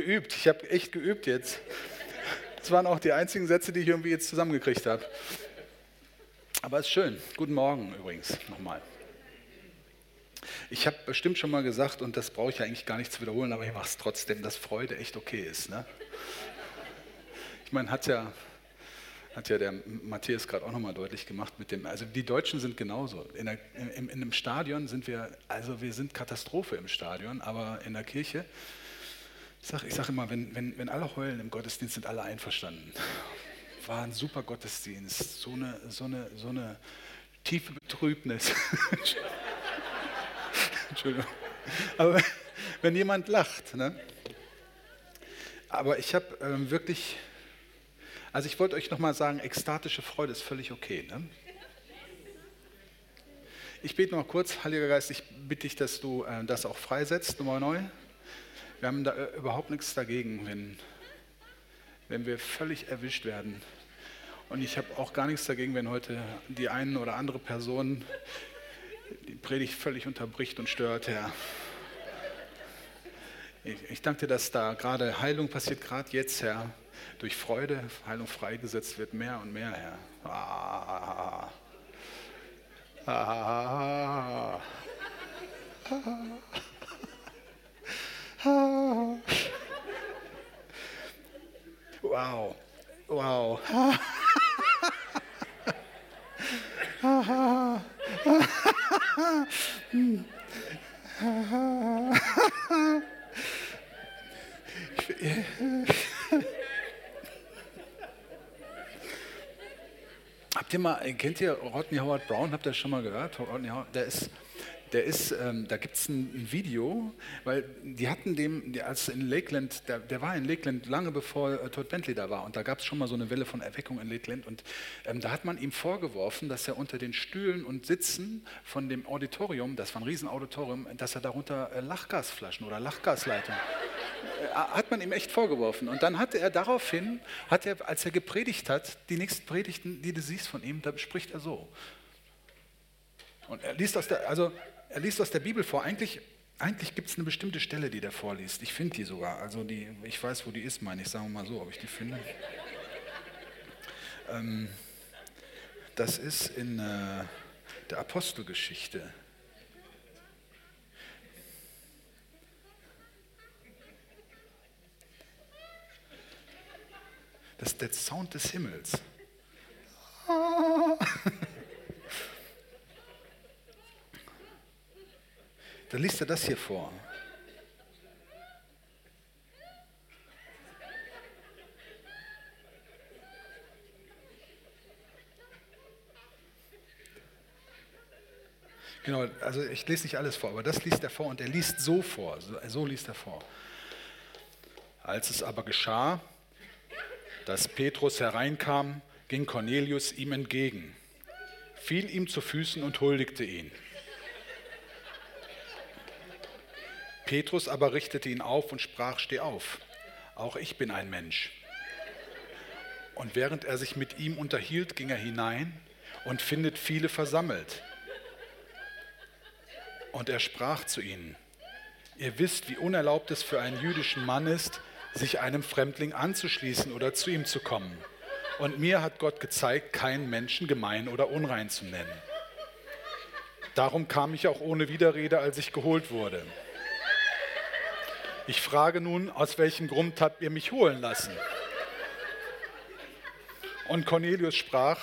geübt. Ich habe echt geübt jetzt. Das waren auch die einzigen Sätze, die ich irgendwie jetzt zusammengekriegt habe. Aber es ist schön. Guten Morgen übrigens nochmal. Ich habe bestimmt schon mal gesagt, und das brauche ich ja eigentlich gar nicht zu wiederholen, aber ich mache es trotzdem, dass Freude echt okay ist. Ne? Ich meine, hat ja, hat ja der Matthias gerade auch nochmal deutlich gemacht mit dem, also die Deutschen sind genauso. In, der, in, in einem Stadion sind wir, also wir sind Katastrophe im Stadion, aber in der Kirche, ich sage sag immer, wenn, wenn, wenn alle heulen im Gottesdienst, sind alle einverstanden. War ein super Gottesdienst, so eine, so eine, so eine tiefe Betrübnis. Entschuldigung. Aber wenn jemand lacht, ne? Aber ich habe ähm, wirklich, also ich wollte euch nochmal sagen, ekstatische Freude ist völlig okay. Ne? Ich bete noch kurz, Heiliger Geist, ich bitte dich, dass du äh, das auch freisetzt, nochmal neu. Wir haben da äh, überhaupt nichts dagegen, wenn, wenn wir völlig erwischt werden. Und ich habe auch gar nichts dagegen, wenn heute die eine oder andere Person die Predigt völlig unterbricht und stört, Herr. Ich, ich danke dir, dass da gerade Heilung passiert, gerade jetzt, Herr. Durch Freude Heilung freigesetzt wird, mehr und mehr, Herr. Ah. Ah. Ah. Wow. Wow. Habt ihr mal, kennt ihr Rodney Howard Brown? Habt ihr das schon mal gehört? Rodney Howard, der ist der ist, ähm, da gibt es ein, ein, Video, weil die hatten dem, als in Lakeland, der, der, war in Lakeland lange bevor äh, Todd Bentley da war. Und da gab es schon mal so eine Welle von Erweckung in Lakeland. Und ähm, da hat man ihm vorgeworfen, dass er unter den Stühlen und Sitzen von dem Auditorium, das war ein Riesenauditorium, dass er darunter äh, Lachgasflaschen oder Lachgasleitungen, äh, hat man ihm echt vorgeworfen. Und dann hatte er daraufhin, hat er, als er gepredigt hat, die nächsten Predigten, die du siehst von ihm, da spricht er so. Und er liest aus der, also er liest aus der Bibel vor. Eigentlich, eigentlich gibt es eine bestimmte Stelle, die der vorliest. Ich finde die sogar. Also die, ich weiß, wo die ist, meine ich. Sagen wir mal so, ob ich die finde. Ähm, das ist in äh, der Apostelgeschichte. Das ist der Sound des Himmels. Dann liest er das hier vor. Genau, also ich lese nicht alles vor, aber das liest er vor und er liest so vor, so liest er vor. Als es aber geschah, dass Petrus hereinkam, ging Cornelius ihm entgegen, fiel ihm zu Füßen und huldigte ihn. Petrus aber richtete ihn auf und sprach, steh auf, auch ich bin ein Mensch. Und während er sich mit ihm unterhielt, ging er hinein und findet viele versammelt. Und er sprach zu ihnen, ihr wisst, wie unerlaubt es für einen jüdischen Mann ist, sich einem Fremdling anzuschließen oder zu ihm zu kommen. Und mir hat Gott gezeigt, keinen Menschen gemein oder unrein zu nennen. Darum kam ich auch ohne Widerrede, als ich geholt wurde. Ich frage nun, aus welchem Grund habt ihr mich holen lassen? Und Cornelius sprach,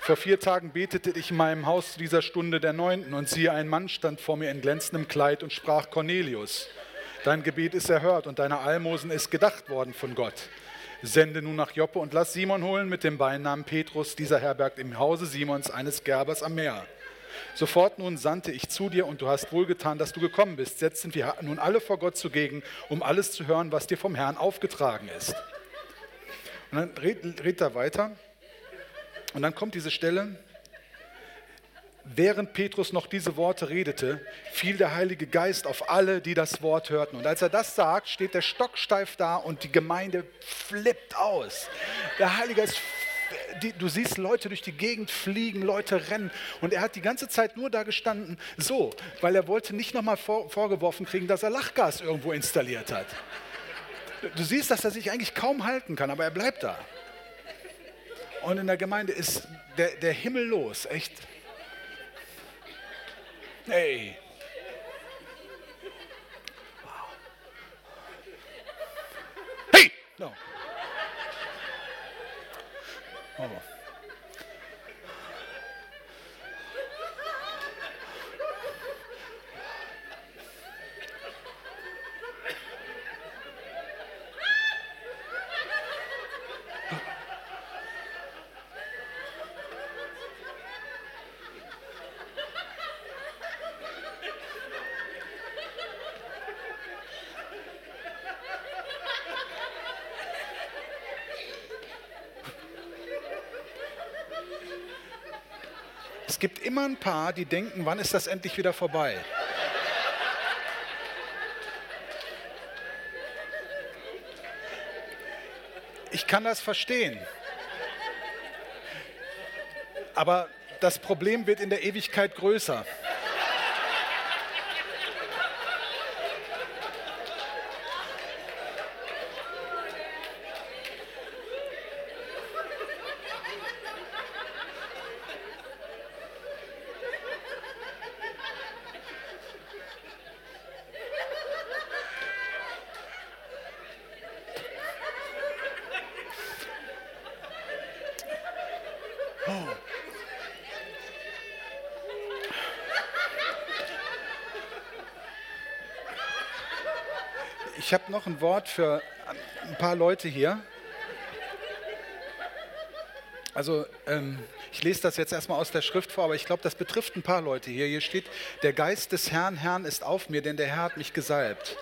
vor vier Tagen betete ich in meinem Haus zu dieser Stunde der neunten und siehe, ein Mann stand vor mir in glänzendem Kleid und sprach, Cornelius, dein Gebet ist erhört und deine Almosen ist gedacht worden von Gott. Sende nun nach Joppe und lass Simon holen mit dem Beinamen Petrus, dieser herbergt im Hause Simons eines Gerbers am Meer. Sofort nun sandte ich zu dir und du hast wohlgetan, dass du gekommen bist. Jetzt sind wir nun alle vor Gott zugegen, um alles zu hören, was dir vom Herrn aufgetragen ist. Und dann redet red er weiter. Und dann kommt diese Stelle, Während Petrus noch diese Worte redete, fiel der Heilige Geist auf alle, die das Wort hörten. Und als er das sagt, steht der stocksteif da und die Gemeinde flippt aus. Der Heilige Geist die, du siehst Leute durch die Gegend fliegen, Leute rennen. Und er hat die ganze Zeit nur da gestanden, so, weil er wollte nicht nochmal vor, vorgeworfen kriegen, dass er Lachgas irgendwo installiert hat. Du siehst, dass er sich eigentlich kaum halten kann, aber er bleibt da. Und in der Gemeinde ist der, der Himmel los, echt. Hey. Hey! No. Oh. Immer ein paar, die denken, wann ist das endlich wieder vorbei? Ich kann das verstehen. Aber das Problem wird in der Ewigkeit größer. Ich habe noch ein Wort für ein paar Leute hier. Also ähm, ich lese das jetzt erstmal aus der Schrift vor, aber ich glaube, das betrifft ein paar Leute hier. Hier steht, der Geist des Herrn, Herrn ist auf mir, denn der Herr hat mich gesalbt.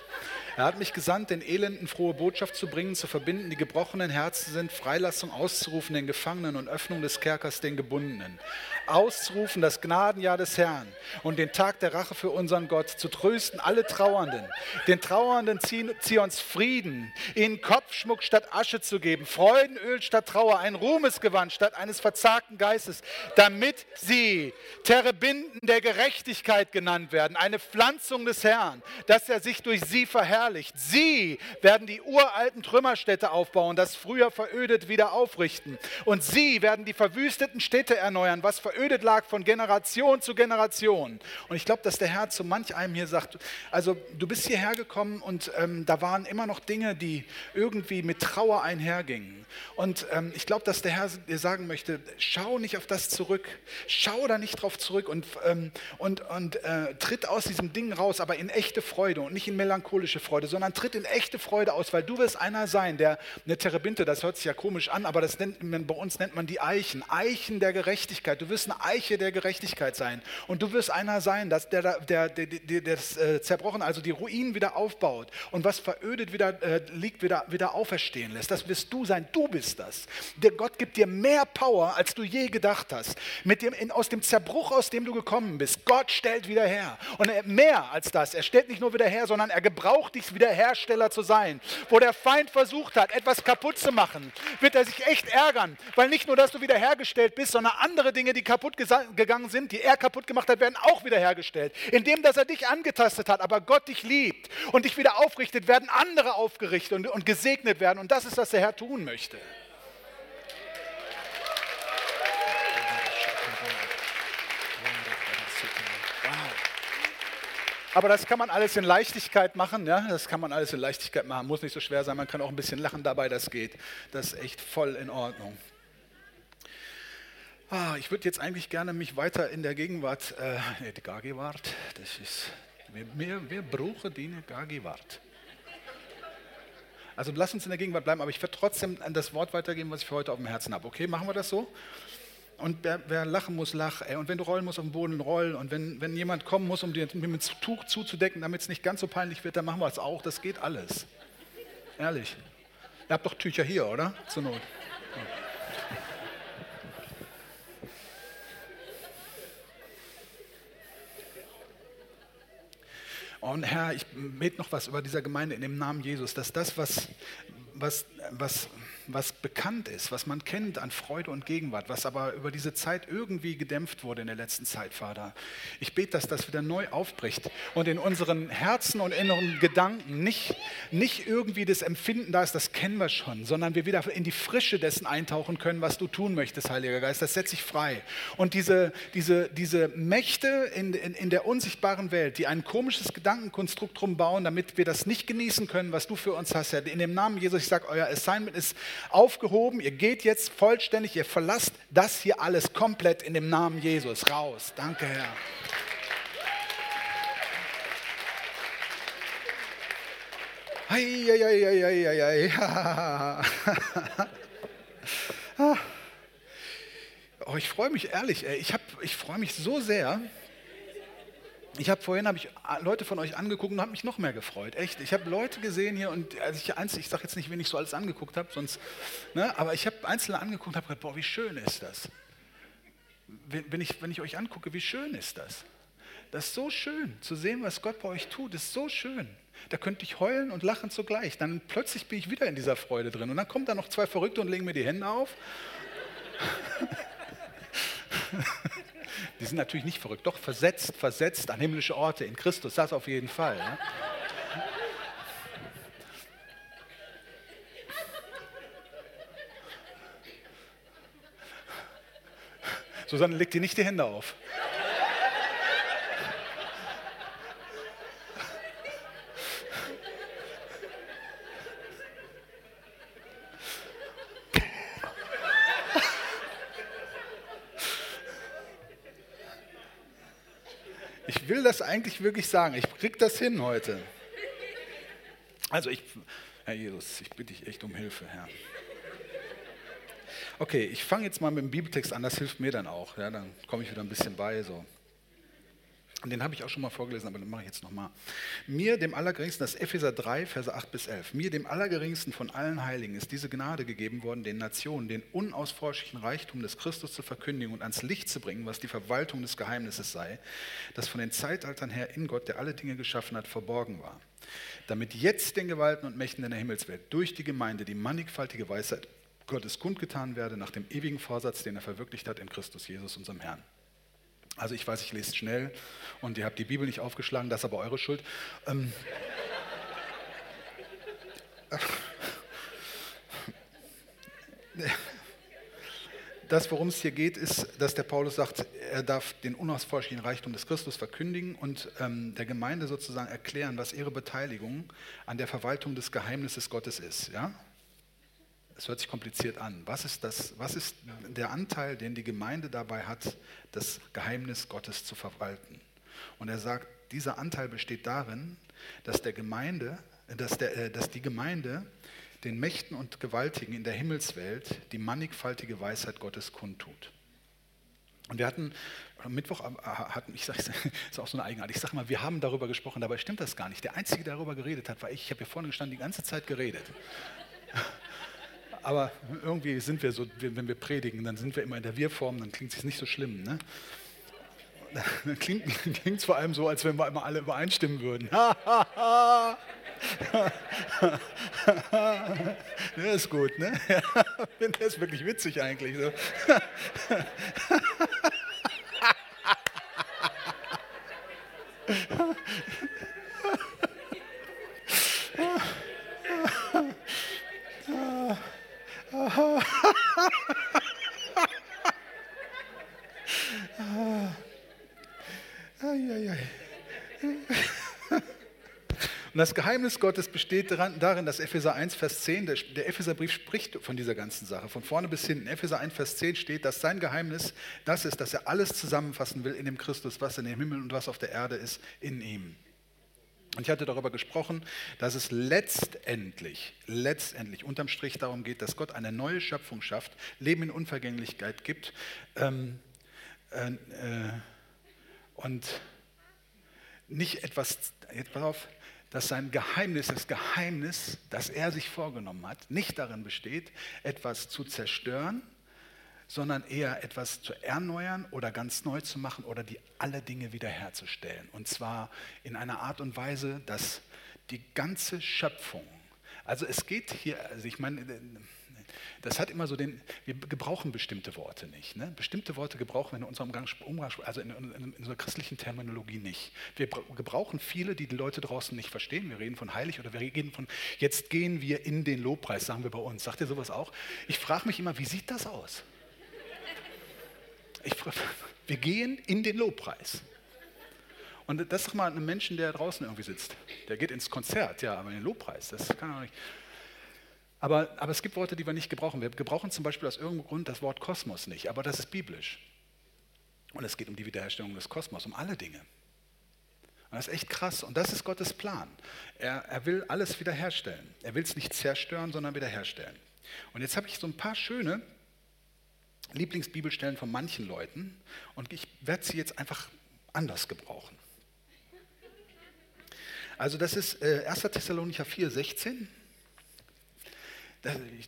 Er hat mich gesandt, den Elenden frohe Botschaft zu bringen, zu verbinden, die gebrochenen Herzen sind, Freilassung auszurufen den Gefangenen und Öffnung des Kerkers den Gebundenen. Auszurufen das Gnadenjahr des Herrn und den Tag der Rache für unseren Gott, zu trösten alle Trauernden, den Trauernden Zions Frieden, ihnen Kopfschmuck statt Asche zu geben, Freudenöl statt Trauer, ein Ruhmesgewand statt eines verzagten Geistes, damit sie Terebinden der Gerechtigkeit genannt werden, eine Pflanzung des Herrn, dass er sich durch sie verherrlicht. Sie werden die uralten Trümmerstädte aufbauen, das früher verödet wieder aufrichten. Und sie werden die verwüsteten Städte erneuern, was verödet lag von Generation zu Generation. Und ich glaube, dass der Herr zu manch einem hier sagt, also du bist hierher gekommen und ähm, da waren immer noch Dinge, die irgendwie mit Trauer einhergingen. Und ähm, ich glaube, dass der Herr dir sagen möchte, schau nicht auf das zurück, schau da nicht drauf zurück und, ähm, und, und äh, tritt aus diesem Ding raus, aber in echte Freude und nicht in melancholische Freude. Freude, sondern tritt in echte Freude aus, weil du wirst einer sein, der eine Terebinte, das hört sich ja komisch an, aber das nennt man, bei uns nennt man die Eichen, Eichen der Gerechtigkeit. Du wirst eine Eiche der Gerechtigkeit sein und du wirst einer sein, dass der, der, der, der das äh, zerbrochen, also die Ruinen wieder aufbaut und was verödet wieder äh, liegt, wieder, wieder auferstehen lässt. Das wirst du sein, du bist das. Der Gott gibt dir mehr Power, als du je gedacht hast. Mit dem, in, aus dem Zerbruch, aus dem du gekommen bist. Gott stellt wieder her. Und er, mehr als das, er stellt nicht nur wieder her, sondern er gebraucht dich Wiederhersteller zu sein. Wo der Feind versucht hat, etwas kaputt zu machen, wird er sich echt ärgern, weil nicht nur, dass du wiederhergestellt bist, sondern andere Dinge, die kaputt gegangen sind, die er kaputt gemacht hat, werden auch wiederhergestellt. Indem, dass er dich angetastet hat, aber Gott dich liebt und dich wieder aufrichtet, werden andere aufgerichtet und, und gesegnet werden. Und das ist, was der Herr tun möchte. Aber das kann man alles in Leichtigkeit machen. Ja? Das kann man alles in Leichtigkeit machen. Muss nicht so schwer sein. Man kann auch ein bisschen lachen dabei. Das geht. Das ist echt voll in Ordnung. Ah, ich würde jetzt eigentlich gerne mich weiter in der Gegenwart, äh, die Gegenwart, das ist, wir, wir, wir brauchen die Gegenwart. Also lass uns in der Gegenwart bleiben, aber ich werde trotzdem das Wort weitergeben, was ich für heute auf dem Herzen habe. Okay, machen wir das so? Und wer, wer, lachen muss, lach. Ey. Und wenn du rollen musst auf dem Boden, roll. Und wenn, wenn jemand kommen muss, um dir mit Tuch zuzudecken, damit es nicht ganz so peinlich wird, dann machen wir es auch. Das geht alles. Ehrlich. Ihr habt doch Tücher hier, oder? Zur Not. Und Herr, ich bete noch was über dieser Gemeinde in dem Namen Jesus, dass das, was, was, was was bekannt ist, was man kennt an Freude und Gegenwart, was aber über diese Zeit irgendwie gedämpft wurde in der letzten Zeit, Vater. Ich bete, dass das wieder neu aufbricht und in unseren Herzen und inneren Gedanken nicht, nicht irgendwie das Empfinden da ist, das kennen wir schon, sondern wir wieder in die Frische dessen eintauchen können, was du tun möchtest, Heiliger Geist. Das setze ich frei. Und diese, diese, diese Mächte in, in, in der unsichtbaren Welt, die ein komisches Gedankenkonstrukt drum bauen, damit wir das nicht genießen können, was du für uns hast, Herr. In dem Namen Jesus, ich sage, euer Assignment ist aufgehoben. Ihr geht jetzt vollständig, ihr verlasst das hier alles komplett in dem Namen Jesus raus. Danke, Herr. Eieieiei. Oh, ich freue mich ehrlich, ey. ich, ich freue mich so sehr, ich habe vorhin hab ich Leute von euch angeguckt und habe mich noch mehr gefreut. Echt. Ich habe Leute gesehen hier und als ich ich sage jetzt nicht, wen ich so alles angeguckt habe, sonst, ne, aber ich habe Einzelne angeguckt und habe gedacht, boah, wie schön ist das. Wenn, wenn, ich, wenn ich euch angucke, wie schön ist das. Das ist so schön zu sehen, was Gott bei euch tut, ist so schön. Da könnte ich heulen und lachen zugleich. Dann plötzlich bin ich wieder in dieser Freude drin. Und dann kommen da noch zwei Verrückte und legen mir die Hände auf. Die sind natürlich nicht verrückt, doch versetzt, versetzt an himmlische Orte in Christus, das auf jeden Fall. Ne? Susanne, leg dir nicht die Hände auf. will das eigentlich wirklich sagen. Ich krieg das hin heute. Also ich, Herr Jesus, ich bitte dich echt um Hilfe, Herr. Okay, ich fange jetzt mal mit dem Bibeltext an, das hilft mir dann auch. Ja, dann komme ich wieder ein bisschen bei. So. Und den habe ich auch schon mal vorgelesen, aber den mache ich jetzt nochmal. Mir, dem Allergeringsten, das Epheser 3, Verse 8 bis 11. Mir, dem Allergeringsten von allen Heiligen, ist diese Gnade gegeben worden, den Nationen den unausforschlichen Reichtum des Christus zu verkündigen und ans Licht zu bringen, was die Verwaltung des Geheimnisses sei, das von den Zeitaltern her in Gott, der alle Dinge geschaffen hat, verborgen war. Damit jetzt den Gewalten und Mächten in der Himmelswelt durch die Gemeinde die mannigfaltige Weisheit Gottes kundgetan werde, nach dem ewigen Vorsatz, den er verwirklicht hat in Christus Jesus, unserem Herrn. Also ich weiß, ich lese schnell und ihr habt die Bibel nicht aufgeschlagen, das ist aber eure Schuld. Ähm, das, worum es hier geht, ist, dass der Paulus sagt, er darf den unausforschlichen Reichtum des Christus verkündigen und ähm, der Gemeinde sozusagen erklären, was ihre Beteiligung an der Verwaltung des Geheimnisses Gottes ist. Ja? Es hört sich kompliziert an. Was ist, das, was ist der Anteil, den die Gemeinde dabei hat, das Geheimnis Gottes zu verwalten? Und er sagt, dieser Anteil besteht darin, dass, der Gemeinde, dass, der, äh, dass die Gemeinde den Mächten und Gewaltigen in der Himmelswelt die mannigfaltige Weisheit Gottes kundtut. Und wir hatten am Mittwoch, äh, hatten, ich sage, ist auch so eine Eigenart, ich sage mal, wir haben darüber gesprochen, dabei stimmt das gar nicht. Der Einzige, der darüber geredet hat, war ich. Ich habe hier vorne gestanden, die ganze Zeit geredet aber irgendwie sind wir so, wenn wir predigen, dann sind wir immer in der Wir-Form, dann klingt es nicht so schlimm. Ne? Dann klingt es vor allem so, als wenn wir immer alle übereinstimmen würden. das ist gut, ne? Das ist wirklich witzig eigentlich. So. Und das Geheimnis Gottes besteht darin, dass Epheser 1, Vers 10, der, Epheserbrief spricht von dieser ganzen Sache, von vorne bis hinten. Epheser 1, Vers 10 steht, dass sein Geheimnis das ist, dass er alles zusammenfassen will in dem Christus, was in dem Himmel und was auf der Erde ist, in ihm. Und ich hatte darüber gesprochen, dass es letztendlich, letztendlich unterm Strich darum geht, dass Gott eine neue Schöpfung schafft, Leben in Unvergänglichkeit gibt ähm, äh, äh, und nicht etwas, jetzt pass auf, dass sein Geheimnis, das Geheimnis, das er sich vorgenommen hat, nicht darin besteht, etwas zu zerstören, sondern eher etwas zu erneuern oder ganz neu zu machen oder die alle Dinge wiederherzustellen. Und zwar in einer Art und Weise, dass die ganze Schöpfung Also es geht hier, also ich meine, das hat immer so den, wir gebrauchen bestimmte Worte nicht. Ne? Bestimmte Worte gebrauchen wir in unserem Umgang, also in, in, in, unserer christlichen Terminologie nicht. Wir gebrauchen viele, die die Leute draußen nicht verstehen. Wir reden von heilig oder wir reden von, jetzt gehen wir in den Lobpreis, sagen wir bei uns. Sagt ihr sowas auch? Ich frage mich immer, wie sieht das aus? Ich, wir gehen in den Lobpreis. Und das ist mal ein Menschen, der draußen irgendwie sitzt. Der geht ins Konzert, ja, aber in den Lobpreis, das kann er nicht. Aber, aber es gibt Worte, die wir nicht gebrauchen. Wir gebrauchen zum Beispiel aus irgendeinem Grund das Wort Kosmos nicht, aber das ist biblisch. Und es geht um die Wiederherstellung des Kosmos, um alle Dinge. Und das ist echt krass. Und das ist Gottes Plan. Er, er will alles wiederherstellen. Er will es nicht zerstören, sondern wiederherstellen. Und jetzt habe ich so ein paar schöne Lieblingsbibelstellen von manchen Leuten und ich werde sie jetzt einfach anders gebrauchen. Also das ist äh, 1. Thessalonicher 4, 16.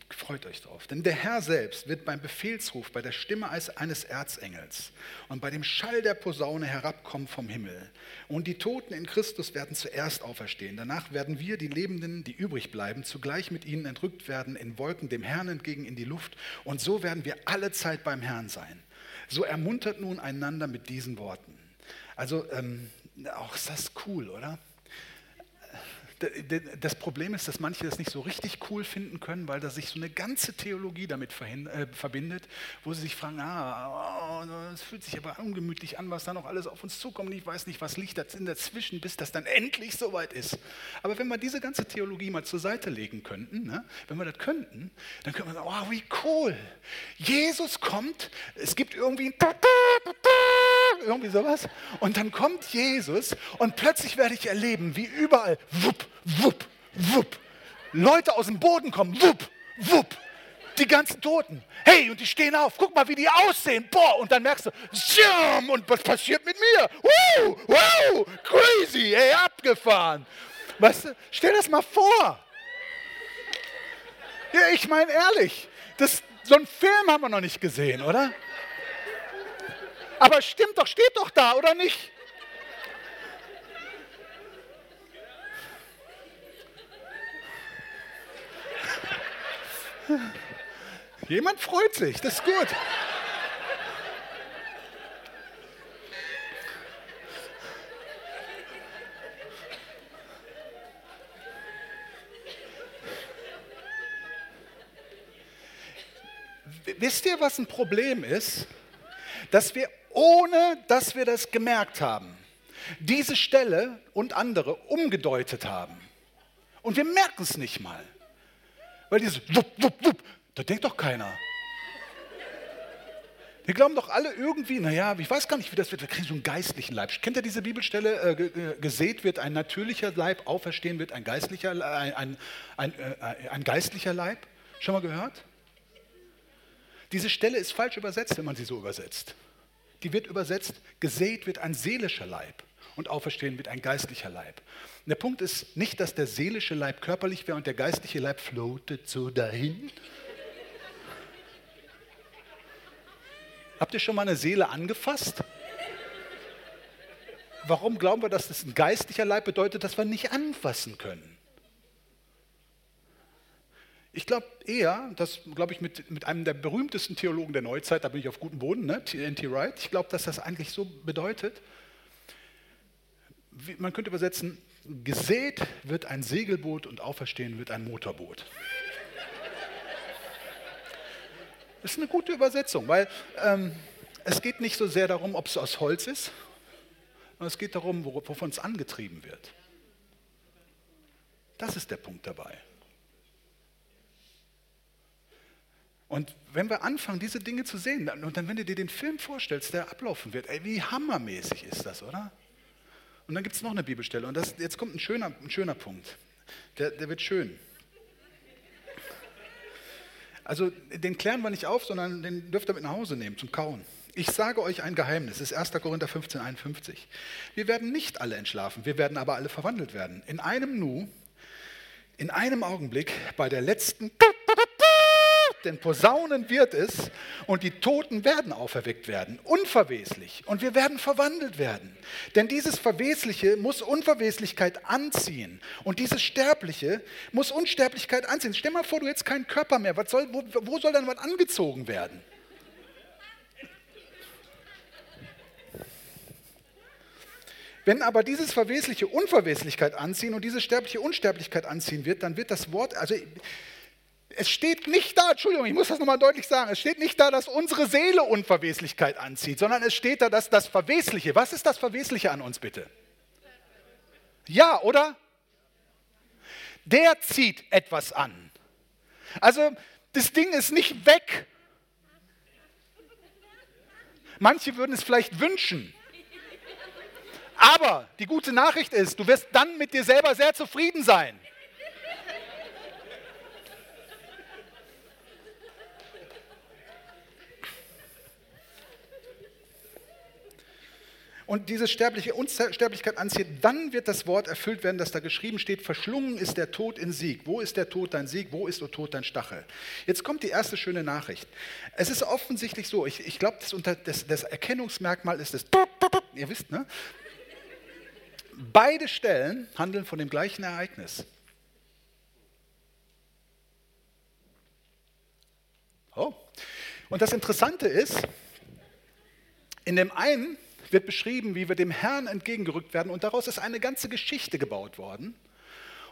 Freut euch drauf. Denn der Herr selbst wird beim Befehlsruf, bei der Stimme eines Erzengels und bei dem Schall der Posaune herabkommen vom Himmel. Und die Toten in Christus werden zuerst auferstehen. Danach werden wir, die Lebenden, die übrig bleiben, zugleich mit ihnen entrückt werden in Wolken dem Herrn entgegen in die Luft. Und so werden wir alle Zeit beim Herrn sein. So ermuntert nun einander mit diesen Worten. Also, ähm, auch ist das cool, oder? Das Problem ist, dass manche das nicht so richtig cool finden können, weil da sich so eine ganze Theologie damit äh, verbindet, wo sie sich fragen, ah, es oh, fühlt sich aber ungemütlich an, was da noch alles auf uns zukommt. Ich weiß nicht, was liegt dazwischen, bis das dann endlich soweit ist. Aber wenn wir diese ganze Theologie mal zur Seite legen könnten, ne, wenn wir das könnten, dann könnte man sagen, oh, wie cool. Jesus kommt, es gibt irgendwie ein irgendwie sowas. Und dann kommt Jesus und plötzlich werde ich erleben, wie überall, wupp, wupp, wupp, Leute aus dem Boden kommen, wupp, wupp, die ganzen Toten. Hey, und die stehen auf, guck mal, wie die aussehen. Boah, und dann merkst du, Schirm, und was passiert mit mir? Wow, wow, crazy, ey, abgefahren. Weißt du, stell das mal vor. Ja, ich meine ehrlich, das, so einen Film haben wir noch nicht gesehen, oder? Aber stimmt doch, steht doch da, oder nicht? Jemand freut sich, das ist gut. Wisst ihr, was ein Problem ist? Dass wir ohne dass wir das gemerkt haben, diese Stelle und andere umgedeutet haben. Und wir merken es nicht mal. Weil dieses wupp, wupp, wupp, da denkt doch keiner. Wir glauben doch alle irgendwie, naja, ich weiß gar nicht, wie das wird. Wir kriegen so einen geistlichen Leib. Kennt ihr diese Bibelstelle? Äh, gesät wird ein natürlicher Leib, auferstehen wird ein geistlicher, ein, ein, ein, äh, ein geistlicher Leib. Schon mal gehört? Diese Stelle ist falsch übersetzt, wenn man sie so übersetzt die wird übersetzt, gesät wird ein seelischer Leib und auferstehen wird ein geistlicher Leib. Und der Punkt ist nicht, dass der seelische Leib körperlich wäre und der geistliche Leib floatet so dahin. Habt ihr schon mal eine Seele angefasst? Warum glauben wir, dass das ein geistlicher Leib bedeutet, dass wir nicht anfassen können? Ich glaube eher, das glaube ich mit, mit einem der berühmtesten Theologen der Neuzeit, da bin ich auf gutem Boden, ne? N.T. Wright, ich glaube, dass das eigentlich so bedeutet, wie, man könnte übersetzen, gesät wird ein Segelboot und auferstehen wird ein Motorboot. Das ist eine gute Übersetzung, weil ähm, es geht nicht so sehr darum, ob es aus Holz ist, sondern es geht darum, wovon es angetrieben wird. Das ist der Punkt dabei. Und wenn wir anfangen, diese Dinge zu sehen, und dann, wenn du dir den Film vorstellst, der ablaufen wird, ey, wie hammermäßig ist das, oder? Und dann gibt es noch eine Bibelstelle, und das, jetzt kommt ein schöner, ein schöner Punkt. Der, der wird schön. Also den klären wir nicht auf, sondern den dürft ihr mit nach Hause nehmen zum Kauen. Ich sage euch ein Geheimnis, das ist 1. Korinther 15, 51. Wir werden nicht alle entschlafen, wir werden aber alle verwandelt werden. In einem Nu, in einem Augenblick, bei der letzten denn Posaunen wird es und die Toten werden auferweckt werden, unverweslich. Und wir werden verwandelt werden. Denn dieses Verwesliche muss Unverweslichkeit anziehen und dieses Sterbliche muss Unsterblichkeit anziehen. Stell mal vor, du hättest keinen Körper mehr. Was soll, wo, wo soll dann was angezogen werden? Wenn aber dieses Verwesliche Unverweslichkeit anziehen und dieses Sterbliche Unsterblichkeit anziehen wird, dann wird das Wort, also es steht nicht da, Entschuldigung, ich muss das nochmal deutlich sagen, es steht nicht da, dass unsere Seele Unverweslichkeit anzieht, sondern es steht da, dass das Verwesliche, was ist das Verwesliche an uns bitte? Ja, oder? Der zieht etwas an. Also das Ding ist nicht weg. Manche würden es vielleicht wünschen. Aber die gute Nachricht ist, du wirst dann mit dir selber sehr zufrieden sein. Und diese sterbliche Unsterblichkeit anzieht, dann wird das Wort erfüllt werden, das da geschrieben steht, verschlungen ist der Tod in Sieg. Wo ist der Tod dein Sieg? Wo ist, der Tod, dein Stachel? Jetzt kommt die erste schöne Nachricht. Es ist offensichtlich so, ich, ich glaube, das, das, das Erkennungsmerkmal ist das, ihr wisst, ne? Beide Stellen handeln von dem gleichen Ereignis. Oh. Und das Interessante ist, in dem einen wird beschrieben, wie wir dem Herrn entgegengerückt werden und daraus ist eine ganze Geschichte gebaut worden.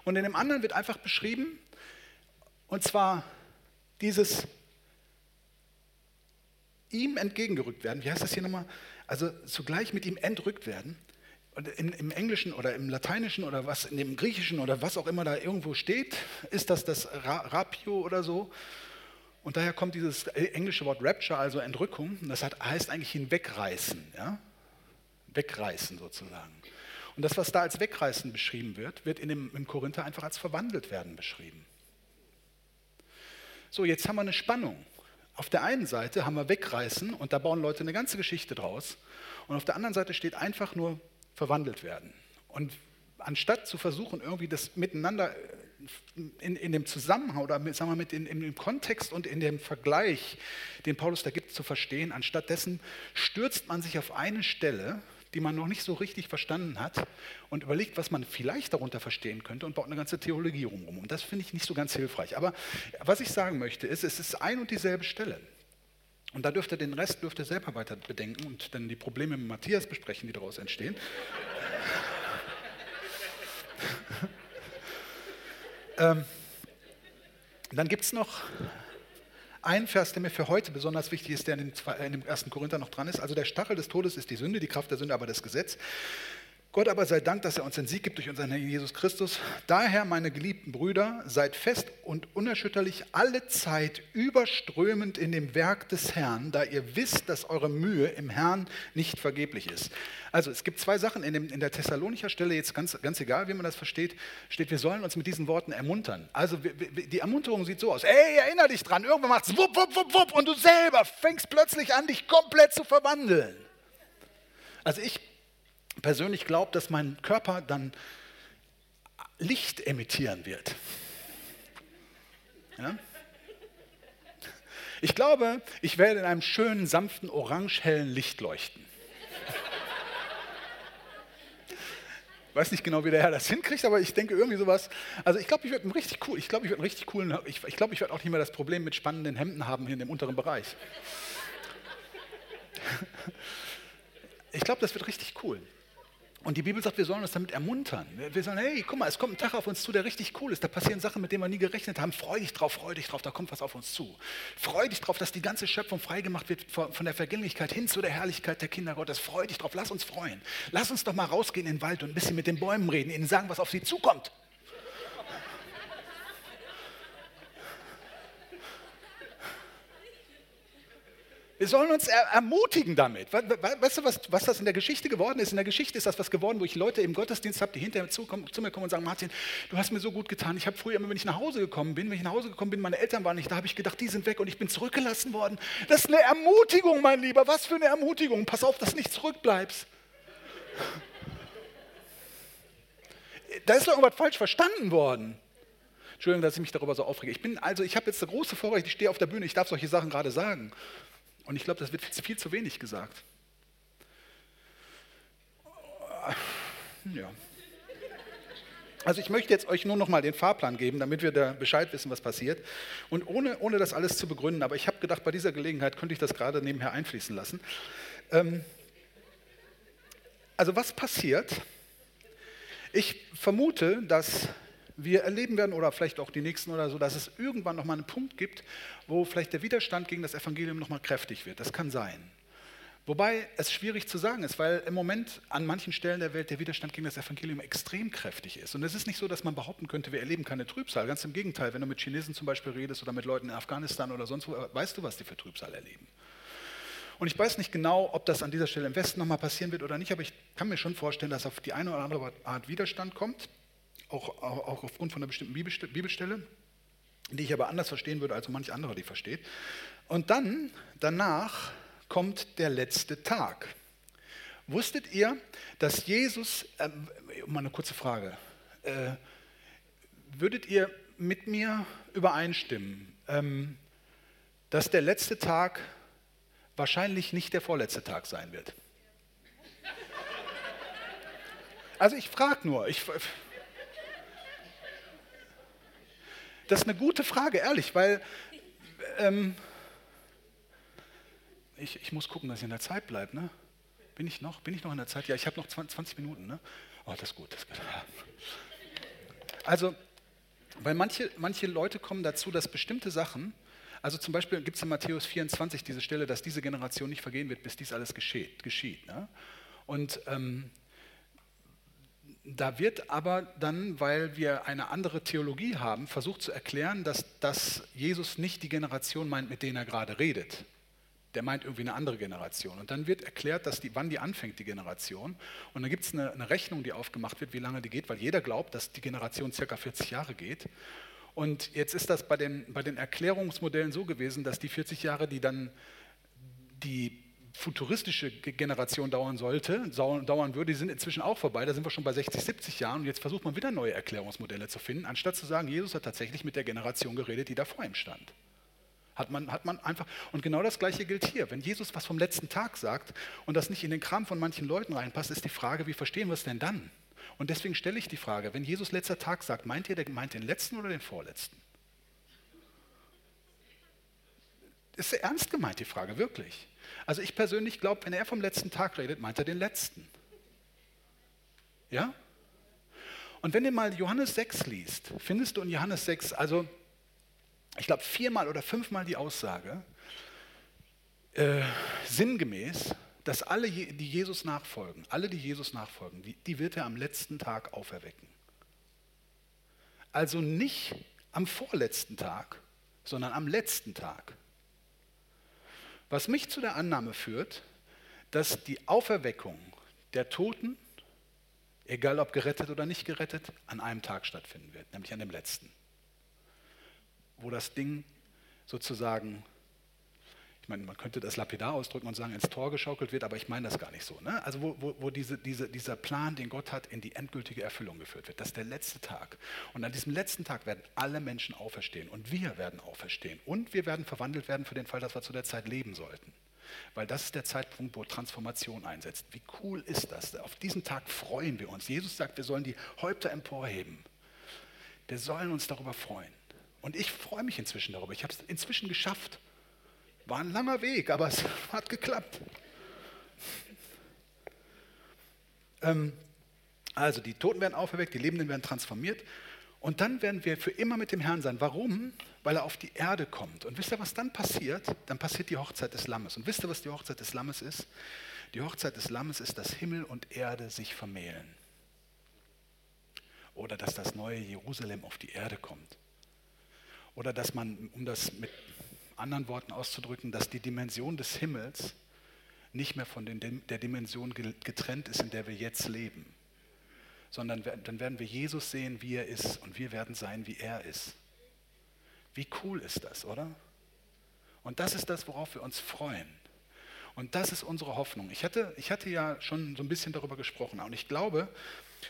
Und in dem anderen wird einfach beschrieben, und zwar dieses ihm entgegengerückt werden. Wie heißt das hier nochmal? Also zugleich mit ihm entrückt werden in, im Englischen oder im Lateinischen oder was in dem Griechischen oder was auch immer da irgendwo steht, ist das das Rapio oder so. Und daher kommt dieses englische Wort Rapture, also Entrückung. Das heißt eigentlich hinwegreißen, ja? Wegreißen sozusagen. Und das, was da als wegreißen beschrieben wird, wird in dem, im Korinther einfach als verwandelt werden beschrieben. So, jetzt haben wir eine Spannung. Auf der einen Seite haben wir wegreißen und da bauen Leute eine ganze Geschichte draus. Und auf der anderen Seite steht einfach nur verwandelt werden. Und anstatt zu versuchen, irgendwie das miteinander in, in dem Zusammenhang oder mit, sagen wir, mit in, in dem Kontext und in dem Vergleich, den Paulus da gibt, zu verstehen, anstattdessen stürzt man sich auf eine Stelle, die man noch nicht so richtig verstanden hat und überlegt, was man vielleicht darunter verstehen könnte und baut eine ganze Theologie rumrum. Und das finde ich nicht so ganz hilfreich. Aber was ich sagen möchte, ist, es ist ein und dieselbe Stelle. Und da dürft ihr den Rest dürft ihr selber weiter bedenken und dann die Probleme mit Matthias besprechen, die daraus entstehen. ähm, dann gibt es noch einen Vers, der mir für heute besonders wichtig ist, der in, dem ersten Korinther noch dran ist. Also der Stachel des Todes ist die Sünde, die Kraft der Sünde aber das Gesetz. Gott aber sei Dank, dass er uns den Sieg gibt durch unseren Herrn Jesus Christus. Daher, meine geliebten Brüder, seid fest und unerschütterlich alle Zeit überströmend in dem Werk des Herrn, da ihr wisst, dass eure Mühe im Herrn nicht vergeblich ist. Also es gibt zwei Sachen in, dem, in der Thessalonicher Stelle, jetzt ganz, ganz egal, wie man das versteht, steht, wir sollen uns mit diesen Worten ermuntern. Also die Ermunterung sieht so aus, ey, erinner dich dran, irgendwann macht es wupp, wupp, wupp, wupp und du selber fängst plötzlich an, dich komplett zu verwandeln. Also ich persönlich glaube, dass mein Körper dann Licht emittieren wird. Ja? Ich glaube, ich werde in einem schönen, sanften, orangehellen Licht leuchten. Ich weiß nicht genau, wie der Herr das hinkriegt, aber ich denke irgendwie sowas. Also ich glaube, ich werde richtig cool. Ich glaube, ich werde richtig coolen. Ich, ich glaube, ich werde auch nicht mehr das Problem mit spannenden Hemden haben hier in dem unteren Bereich. Ich glaube, das wird richtig cool. Und die Bibel sagt, wir sollen uns damit ermuntern. Wir sollen, hey, guck mal, es kommt ein Tag auf uns zu, der richtig cool ist. Da passieren Sachen, mit denen wir nie gerechnet haben. Freu dich drauf, freu dich drauf, da kommt was auf uns zu. Freu dich drauf, dass die ganze Schöpfung freigemacht wird von der Vergänglichkeit hin zu der Herrlichkeit der Kinder Gottes. Freu dich drauf, lass uns freuen. Lass uns doch mal rausgehen in den Wald und ein bisschen mit den Bäumen reden, ihnen sagen, was auf sie zukommt. Wir sollen uns ermutigen damit. Weißt du, was, was, das in der Geschichte geworden ist? In der Geschichte ist das was geworden, wo ich Leute im Gottesdienst habe, die hinterher zu, zu, mir kommen und sagen, Martin, du hast mir so gut getan. Ich habe früher immer, wenn ich nach Hause gekommen bin, wenn ich nach Hause gekommen bin, meine Eltern waren nicht da, habe ich gedacht, die sind weg und ich bin zurückgelassen worden. Das ist eine Ermutigung, mein Lieber. Was für eine Ermutigung. Pass auf, dass du nicht zurückbleibst. Da ist doch irgendwas falsch verstanden worden. Entschuldigung, dass ich mich darüber so aufrege. Ich bin also, ich habe jetzt eine große Vorrecht, ich stehe auf der Bühne, ich darf solche Sachen gerade sagen. Und ich glaube, das wird viel zu wenig gesagt. Ja. Also ich möchte jetzt euch nur noch mal den Fahrplan geben, damit wir da Bescheid wissen, was passiert. Und ohne, ohne das alles zu begründen, aber ich habe gedacht, bei dieser Gelegenheit könnte ich das gerade nebenher einfließen lassen. Ähm, also was passiert? Ich vermute, dass wir erleben werden oder vielleicht auch die nächsten oder so, dass es irgendwann noch mal einen Punkt gibt, wo vielleicht der Widerstand gegen das Evangelium noch mal kräftig wird. Das kann sein. Wobei es schwierig zu sagen ist, weil im Moment an manchen Stellen der Welt der Widerstand gegen das Evangelium extrem kräftig ist. Und es ist nicht so, dass man behaupten könnte, wir erleben keine Trübsal. Ganz im Gegenteil, wenn du mit Chinesen zum Beispiel redest oder mit Leuten in Afghanistan oder sonst wo, weißt du, was die für Trübsal erleben. Und ich weiß nicht genau, ob das an dieser Stelle im Westen nochmal passieren wird oder nicht, aber ich kann mir schon vorstellen, dass auf die eine oder andere Art Widerstand kommt, auch, auch, auch aufgrund von einer bestimmten Bibelstelle, die ich aber anders verstehen würde, als manch anderer die versteht. Und dann, danach, kommt der letzte Tag. Wusstet ihr, dass Jesus, äh, mal eine kurze Frage, äh, würdet ihr mit mir übereinstimmen, ähm, dass der letzte Tag wahrscheinlich nicht der vorletzte Tag sein wird? Also ich frage nur, ich, das ist eine gute Frage, ehrlich, weil ähm, ich, ich muss gucken, dass ich in der Zeit bleibe. Ne? Bin ich noch? Bin ich noch in der Zeit? Ja, ich habe noch 20, 20, Minuten. Ne? Oh, das ist gut. Das ist gut. Also, weil manche, manche Leute kommen dazu, dass bestimmte Sachen, also zum Beispiel gibt es in Matthäus 24 diese Stelle, dass diese Generation nicht vergehen wird, bis dies alles geschieht. geschieht ne? Und ähm, da wird aber dann, weil wir eine andere Theologie haben, versucht zu erklären, dass, dass Jesus nicht die Generation meint, mit denen er gerade redet der meint irgendwie eine andere Generation. Und dann wird erklärt, dass die, wann die anfängt, die Generation. Und dann gibt es eine, eine, Rechnung, die aufgemacht wird, wie lange die geht, weil jeder glaubt, dass die Generation circa 40 Jahre geht. Und jetzt ist das bei den, bei den Erklärungsmodellen so gewesen, dass die 40 Jahre, die dann die futuristische Generation dauern sollte, dauern würde, die sind inzwischen auch vorbei. Da sind wir schon bei 60, 70 Jahren. Und jetzt versucht man wieder neue Erklärungsmodelle zu finden, anstatt zu sagen, Jesus hat tatsächlich mit der Generation geredet, die da vor ihm stand. Hat man, hat man einfach, und genau das Gleiche gilt hier. Wenn Jesus was vom letzten Tag sagt und das nicht in den Kram von manchen Leuten reinpasst, ist die Frage, wie verstehen wir es denn dann? Und deswegen stelle ich die Frage, wenn Jesus letzter Tag sagt, meint ihr, der meint den letzten oder den vorletzten? Ist ernst gemeint, die Frage, wirklich. Also ich persönlich glaube, wenn er vom letzten Tag redet, meint er den letzten. Ja? Und wenn ihr mal Johannes 6 liest, findest du in Johannes 6, also ich glaube, viermal oder fünfmal die Aussage, äh, sinngemäß, dass alle, die Jesus nachfolgen, alle, die Jesus nachfolgen, die, die wird er am letzten Tag auferwecken. Also nicht am vorletzten Tag, sondern am letzten Tag. Was mich zu der Annahme führt, dass die Auferweckung der Toten, egal ob gerettet oder nicht gerettet, an einem Tag stattfinden wird, nämlich an dem letzten wo das Ding sozusagen, meine, man könnte das lapidar ausdrücken und sagen, ins Tor geschaukelt wird, aber ich meine das gar nicht so. Ne? Also wo, wo, wo diese, diese, dieser Plan, den Gott hat, in die endgültige Erfüllung geführt wird. Das ist der letzte Tag. Und an diesem letzten Tag werden alle Menschen auferstehen und wir werden auferstehen. Und wir werden verwandelt werden für den Fall, dass wir zu der Zeit leben sollten. Weil das ist der Zeitpunkt, wo Transformation einsetzt. Wie cool ist das? Auf diesen Tag freuen wir uns. Jesus sagt, wir sollen die Häupter emporheben. Wir sollen uns darüber freuen. Und ich freue mich inzwischen darüber. Ich habe es inzwischen geschafft. War ein langer Weg, aber es hat geklappt. Ähm, also die Toten werden auferweckt, die Lebenden werden transformiert. Und dann werden wir für immer mit dem Herrn sein. Warum? Weil er auf die Erde kommt. Und wisst ihr, was dann passiert? Dann passiert die Hochzeit des Lammes. Und wisst ihr, was die Hochzeit des Lammes ist? Die Hochzeit des Lammes ist, dass Himmel und Erde sich vermählen. Oder dass das neue Jerusalem auf die Erde kommt. Oder dass man, um das mit anderen Worten auszudrücken, dass die Dimension des Himmels nicht mehr von den, der Dimension getrennt ist, in der wir jetzt leben, sondern dann werden wir Jesus sehen, wie er ist und wir werden sein, wie er ist. Wie cool ist das, oder? Und das ist das, worauf wir uns freuen. Und das ist unsere Hoffnung. Ich hatte, ich hatte ja schon so ein bisschen darüber gesprochen und ich glaube,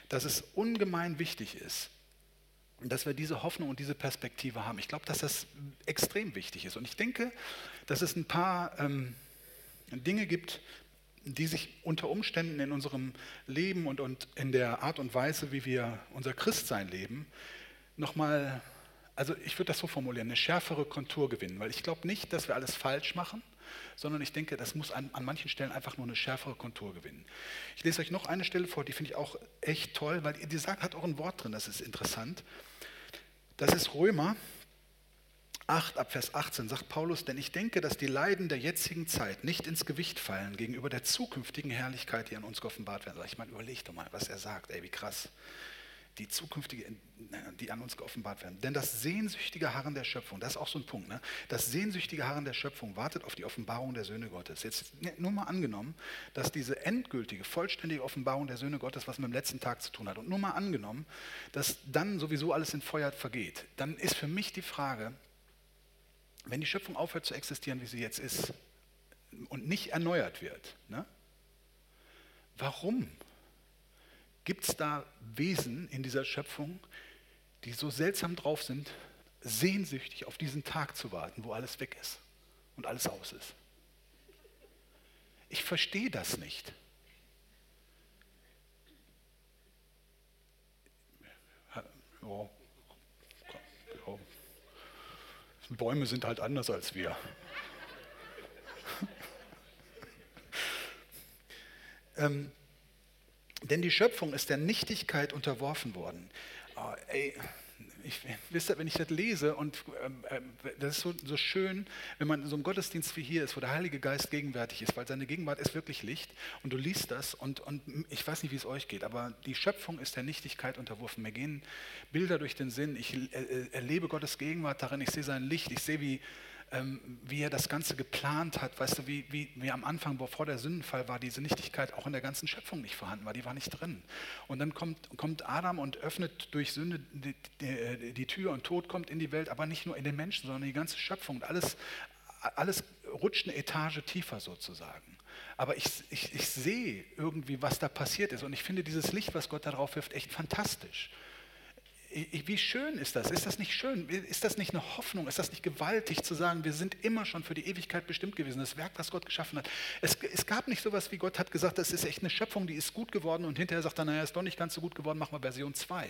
dass es ungemein wichtig ist, dass wir diese Hoffnung und diese Perspektive haben. Ich glaube, dass das extrem wichtig ist. Und ich denke, dass es ein paar ähm, Dinge gibt, die sich unter Umständen in unserem Leben und, und in der Art und Weise, wie wir unser Christsein leben, nochmal, also ich würde das so formulieren, eine schärfere Kontur gewinnen. Weil ich glaube nicht, dass wir alles falsch machen, sondern ich denke, das muss an, an manchen Stellen einfach nur eine schärfere Kontur gewinnen. Ich lese euch noch eine Stelle vor, die finde ich auch echt toll, weil die sagt, hat auch ein Wort drin, das ist interessant. Das ist Römer 8 ab Vers 18 sagt Paulus, denn ich denke, dass die Leiden der jetzigen Zeit nicht ins Gewicht fallen gegenüber der zukünftigen Herrlichkeit, die an uns geoffenbart werden soll. Ich meine, überleg doch mal, was er sagt, ey, wie krass. Die zukünftige, die an uns geoffenbart werden. Denn das sehnsüchtige Harren der Schöpfung, das ist auch so ein Punkt, ne? das sehnsüchtige Harren der Schöpfung wartet auf die Offenbarung der Söhne Gottes. Jetzt nur mal angenommen, dass diese endgültige, vollständige Offenbarung der Söhne Gottes was mit dem letzten Tag zu tun hat. Und nur mal angenommen, dass dann sowieso alles in Feuer vergeht. Dann ist für mich die Frage, wenn die Schöpfung aufhört zu existieren, wie sie jetzt ist, und nicht erneuert wird, ne? warum gibt es da Wesen in dieser Schöpfung, die so seltsam drauf sind, sehnsüchtig auf diesen Tag zu warten, wo alles weg ist und alles aus ist? Ich verstehe das nicht. Ja, Bäume sind halt anders als wir. ähm, denn die Schöpfung ist der Nichtigkeit unterworfen worden. Oh, ey, ich, wisst ihr, wenn ich das lese und ähm, äh, das ist so, so, schön, wenn man in so einem Gottesdienst wie hier ist, wo der Heilige Geist gegenwärtig ist, weil seine Gegenwart ist wirklich Licht und du liest das und, und ich weiß nicht, wie es euch geht, aber die Schöpfung ist der Nichtigkeit unterworfen. Mir gehen Bilder durch den Sinn, ich äh, äh erlebe Gottes Gegenwart darin, ich sehe sein Licht, ich sehe, wie ähm, wie er das Ganze geplant hat. Weißt du, wie, wie, wie am Anfang, bevor der Sündenfall war, diese Nichtigkeit auch in der ganzen Schöpfung nicht vorhanden war, die war nicht drin. Und dann kommt, kommt Adam und öffnet durch Sünde die, die, die Tür und Tod kommt in die Welt, aber nicht nur in den Menschen, sondern die ganze Schöpfung. Und alles, alles rutscht eine Etage tiefer sozusagen. Aber ich, ich, ich sehe irgendwie, was da passiert ist. Und ich finde dieses Licht, was Gott darauf wirft, echt fantastisch wie schön ist das? Ist das nicht schön? Ist das nicht eine Hoffnung? Ist das nicht gewaltig zu sagen, wir sind immer schon für die Ewigkeit bestimmt gewesen? Das Werk, was Gott geschaffen hat. Es, es gab nicht sowas wie Gott hat gesagt, das ist echt eine Schöpfung, die ist gut geworden und hinterher sagt er, naja, ist doch nicht ganz so gut geworden, machen wir Version 2.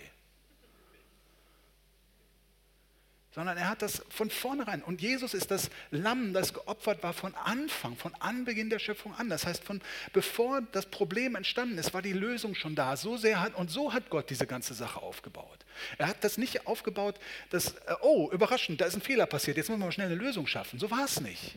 sondern er hat das von vornherein. Und Jesus ist das Lamm, das geopfert war von Anfang, von Anbeginn der Schöpfung an. Das heißt, von bevor das Problem entstanden ist, war die Lösung schon da. So sehr hat, und so hat Gott diese ganze Sache aufgebaut. Er hat das nicht aufgebaut, dass, äh, oh, überraschend, da ist ein Fehler passiert, jetzt müssen wir mal schnell eine Lösung schaffen. So war es nicht.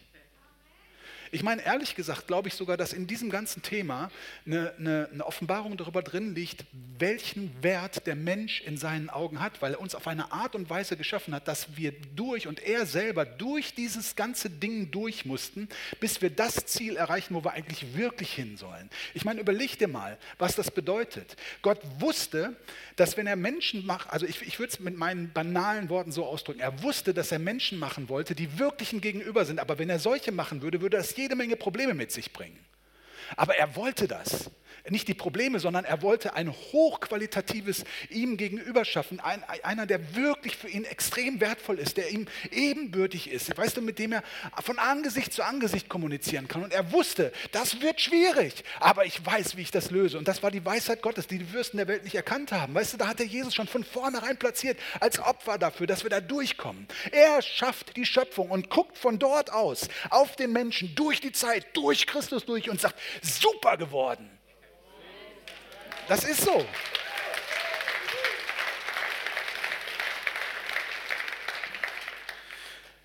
Ich meine, ehrlich gesagt, glaube ich sogar, dass in diesem ganzen Thema eine, eine, eine, Offenbarung darüber drin liegt, welchen Wert der Mensch in seinen Augen hat, weil er uns auf eine Art und Weise geschaffen hat, dass wir durch und er selber durch dieses ganze Ding durch mussten, bis wir das Ziel erreichen, wo wir eigentlich wirklich hin sollen. Ich meine, überleg dir mal, was das bedeutet. Gott wusste, dass wenn er Menschen macht, also ich, ich würde es mit meinen banalen Worten so ausdrücken, er wusste, dass er Menschen machen wollte, die wirklichen Gegenüber sind, aber wenn er solche machen würde, würde das jede Menge Probleme mit sich bringen. Aber er wollte das nicht die Probleme, sondern er wollte ein hochqualitatives ihm gegenüber schaffen. Ein, einer, der wirklich für ihn extrem wertvoll ist, der ihm ebenbürtig ist. Weißt du, mit dem er von Angesicht zu Angesicht kommunizieren kann. Und er wusste, das wird schwierig, aber ich weiß, wie ich das löse. Und das war die Weisheit Gottes, die die Fürsten der Welt nicht erkannt haben. Weißt du, da hat er Jesus schon von vornherein platziert als Opfer dafür, dass wir da durchkommen. Er schafft die Schöpfung und guckt von dort aus auf den Menschen durch die Zeit, durch Christus durch und sagt, super geworden. Das ist so.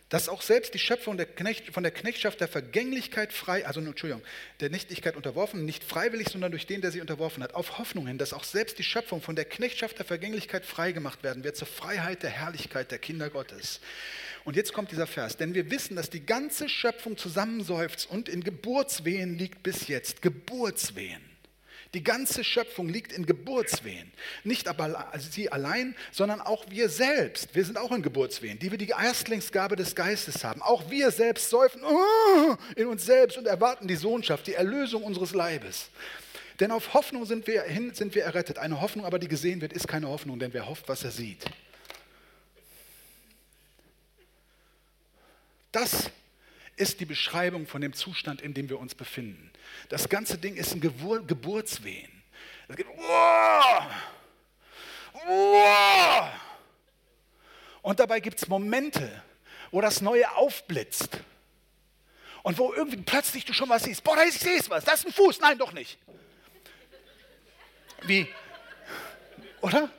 dass auch selbst die Schöpfung der Knecht, von der Knechtschaft der Vergänglichkeit frei, also Entschuldigung, der Nichtigkeit unterworfen, nicht freiwillig, sondern durch den, der sie unterworfen hat, auf Hoffnung hin, dass auch selbst die Schöpfung von der Knechtschaft der Vergänglichkeit frei gemacht werden wird, zur Freiheit der Herrlichkeit der Kinder Gottes. Und jetzt kommt dieser Vers, denn wir wissen, dass die ganze Schöpfung zusammenseufzt und in Geburtswehen liegt bis jetzt. Geburtswehen. Die ganze Schöpfung liegt in Geburtswehen. Nicht aber also sie allein, sondern auch wir selbst. Wir sind auch in Geburtswehen, die wir die Erstlingsgabe des Geistes haben. Auch wir selbst säufen oh, in uns selbst und erwarten die Sohnschaft, die Erlösung unseres Leibes. Denn auf Hoffnung sind wir, hin, sind wir errettet. Eine Hoffnung aber, die gesehen wird, ist keine Hoffnung, denn wer hofft, was er sieht. Das ist die Beschreibung von dem Zustand, in dem wir uns befinden. Das ganze Ding ist ein Gebur Geburtswehen. Es geht, wow, wow. Und dabei gibt es Momente, wo das Neue aufblitzt. Und wo irgendwie plötzlich du schon was siehst. Boah, ich sehe was, das ist ein Fuß. Nein, doch nicht. Wie, oder?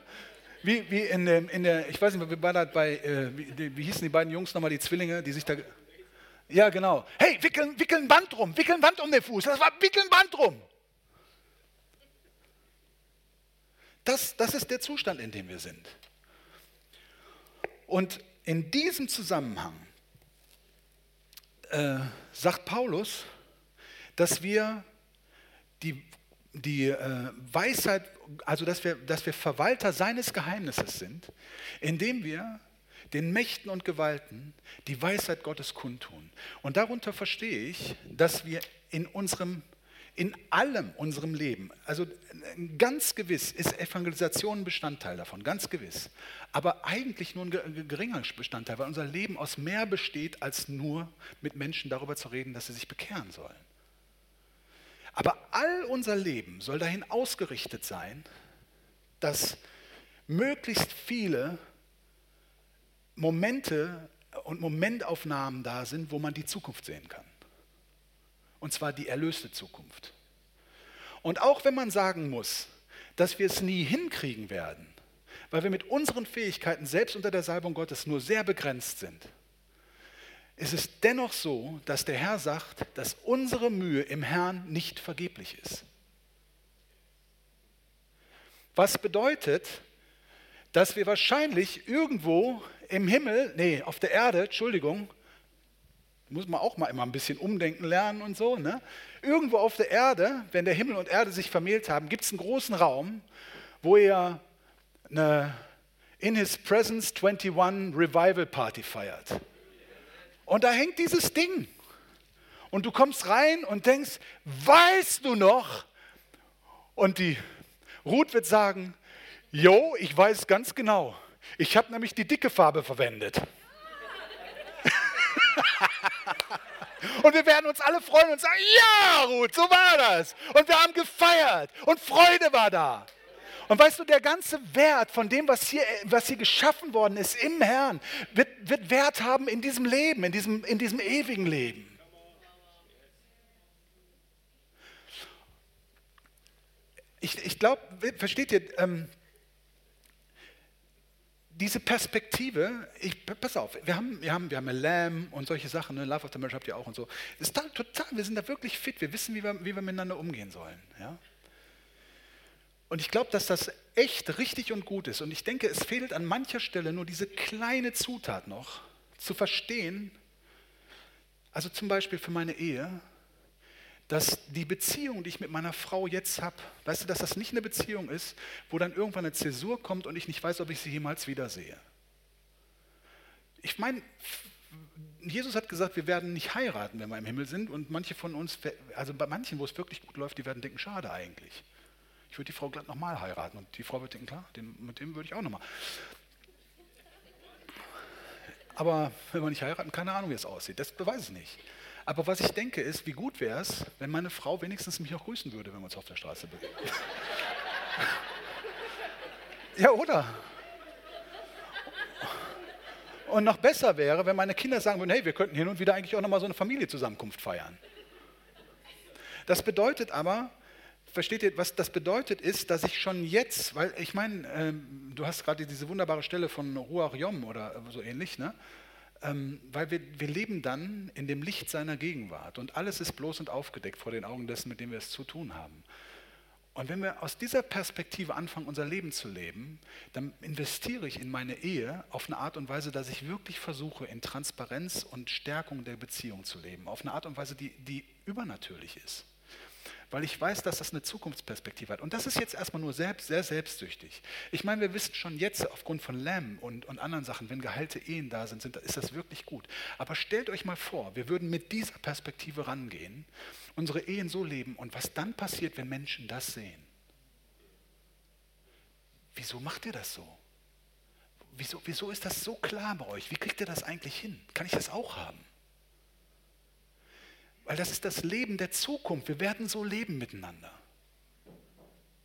Wie, wie in, der, in der, ich weiß nicht, wie war das bei, äh, wie, wie, hießen die beiden Jungs nochmal, die Zwillinge, die sich da, ja genau, hey, wickeln, wickeln Band rum, wickeln Band um den Fuß, das war wickeln Band rum. Das, das ist der Zustand, in dem wir sind. Und in diesem Zusammenhang äh, sagt Paulus, dass wir die die äh, Weisheit, also dass wir, dass wir Verwalter seines Geheimnisses sind, indem wir den Mächten und Gewalten die Weisheit Gottes kundtun. Und darunter verstehe ich, dass wir in unserem in allem unserem Leben, also ganz gewiss ist Evangelisation ein Bestandteil davon, ganz gewiss, aber eigentlich nur ein geringer Bestandteil, weil unser Leben aus mehr besteht, als nur mit Menschen darüber zu reden, dass sie sich bekehren sollen. Aber all unser Leben soll dahin ausgerichtet sein, dass möglichst viele Momente und Momentaufnahmen da sind, wo man die Zukunft sehen kann. Und zwar die erlöste Zukunft. Und auch wenn man sagen muss, dass wir es nie hinkriegen werden, weil wir mit unseren Fähigkeiten selbst unter der Salbung Gottes nur sehr begrenzt sind, ist es dennoch so, dass der Herr sagt, dass unsere Mühe im Herrn nicht vergeblich ist. Was bedeutet, dass wir wahrscheinlich irgendwo im Himmel, nee, auf der Erde, Entschuldigung, muss man auch mal immer ein bisschen umdenken lernen und so, ne? Irgendwo auf der Erde, wenn der Himmel und Erde sich vermählt haben, gibt es einen großen Raum, wo ihr eine In His Presence 21 Revival Party feiert. Und da hängt dieses Ding. Und du kommst rein und denkst, weißt du noch? Und die Ruth wird sagen, Jo, ich weiß ganz genau. Ich habe nämlich die dicke Farbe verwendet. und wir werden uns alle freuen und sagen, ja, Ruth, so war das. Und wir haben gefeiert und Freude war da. Und weißt du, der ganze Wert von dem, was hier, was hier geschaffen worden ist im Herrn, wird, wird Wert haben in diesem Leben, in diesem, in diesem ewigen Leben. Ich, ich glaube, versteht ihr, ähm, diese Perspektive, ich, pass auf, wir haben, wir haben, wir haben Lamb und solche Sachen, ne? Love of the Marriage habt ihr auch und so. Ist total, wir sind da wirklich fit, wir wissen, wie wir, wie wir miteinander umgehen sollen. Ja? Und ich glaube, dass das echt richtig und gut ist. Und ich denke, es fehlt an mancher Stelle nur diese kleine Zutat noch, zu verstehen, also zum Beispiel für meine Ehe, dass die Beziehung, die ich mit meiner Frau jetzt habe, weißt du, dass das nicht eine Beziehung ist, wo dann irgendwann eine Zäsur kommt und ich nicht weiß, ob ich sie jemals wiedersehe. Ich meine, Jesus hat gesagt, wir werden nicht heiraten, wenn wir im Himmel sind. Und manche von uns, also bei manchen, wo es wirklich gut läuft, die werden denken, schade eigentlich ich würde die Frau glatt nochmal heiraten. Und die Frau wird denken, klar, den, mit dem würde ich auch nochmal. Aber wenn wir nicht heiraten, keine Ahnung, wie es aussieht. Das weiß ich nicht. Aber was ich denke ist, wie gut wäre es, wenn meine Frau wenigstens mich noch grüßen würde, wenn wir uns auf der Straße begegnen. ja, oder? Und noch besser wäre, wenn meine Kinder sagen würden, hey, wir könnten hin und wieder eigentlich auch nochmal so eine Familienzusammenkunft feiern. Das bedeutet aber, versteht ihr, was das bedeutet, ist, dass ich schon jetzt, weil ich meine, ähm, du hast gerade diese wunderbare Stelle von Ruach Yom oder so ähnlich, ne? Ähm, weil wir, wir leben dann in dem Licht seiner Gegenwart und alles ist bloß und aufgedeckt vor den Augen dessen, mit dem wir es zu tun haben. Und wenn wir aus dieser Perspektive anfangen, unser Leben zu leben, dann investiere ich in meine Ehe auf eine Art und Weise, dass ich wirklich versuche, in Transparenz und Stärkung der Beziehung zu leben. Auf eine Art und Weise, die, die übernatürlich ist weil ich weiß, dass das eine Zukunftsperspektive hat. Und das ist jetzt erstmal nur selbst, sehr selbstsüchtig. Ich meine, wir wissen schon jetzt aufgrund von Lamb und, und anderen Sachen, wenn geheilte Ehen da sind, sind, ist das wirklich gut. Aber stellt euch mal vor, wir würden mit dieser Perspektive rangehen, unsere Ehen so leben und was dann passiert, wenn Menschen das sehen. Wieso macht ihr das so? Wieso, wieso ist das so klar bei euch? Wie kriegt ihr das eigentlich hin? Kann ich das auch haben? Weil das ist das Leben der Zukunft. Wir werden so leben miteinander.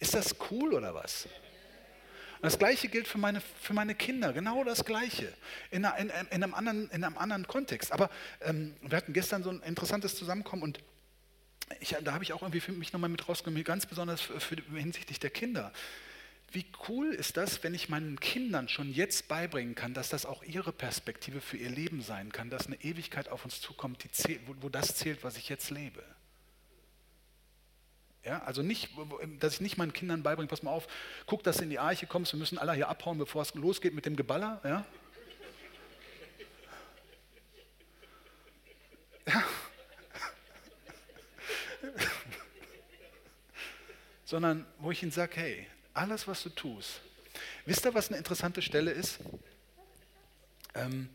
Ist das cool oder was? Und das Gleiche gilt für meine, für meine Kinder, genau das Gleiche, in, in, in, einem, anderen, in einem anderen Kontext. Aber ähm, wir hatten gestern so ein interessantes Zusammenkommen und ich, da habe ich auch irgendwie für mich nochmal mit rausgenommen, ganz besonders für, für, hinsichtlich der Kinder. Wie cool ist das, wenn ich meinen Kindern schon jetzt beibringen kann, dass das auch ihre Perspektive für ihr Leben sein kann, dass eine Ewigkeit auf uns zukommt, zählt, wo, wo das zählt, was ich jetzt lebe. Ja, also nicht, dass ich nicht meinen Kindern beibringe, pass mal auf, guck, dass du in die Arche kommst, wir müssen alle hier abhauen, bevor es losgeht mit dem Geballer. Ja? ja. Sondern wo ich ihnen sage, hey, alles, was du tust. Wisst ihr, was eine interessante Stelle ist? Ähm,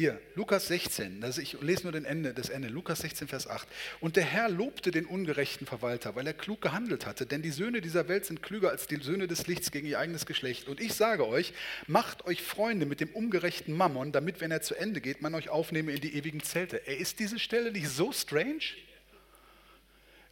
hier, Lukas 16, also ich lese nur den Ende, das Ende, Lukas 16, Vers 8. Und der Herr lobte den ungerechten Verwalter, weil er klug gehandelt hatte, denn die Söhne dieser Welt sind klüger als die Söhne des Lichts gegen ihr eigenes Geschlecht. Und ich sage euch, macht euch Freunde mit dem ungerechten Mammon, damit, wenn er zu Ende geht, man euch aufnehme in die ewigen Zelte. Ey, ist diese Stelle nicht so strange?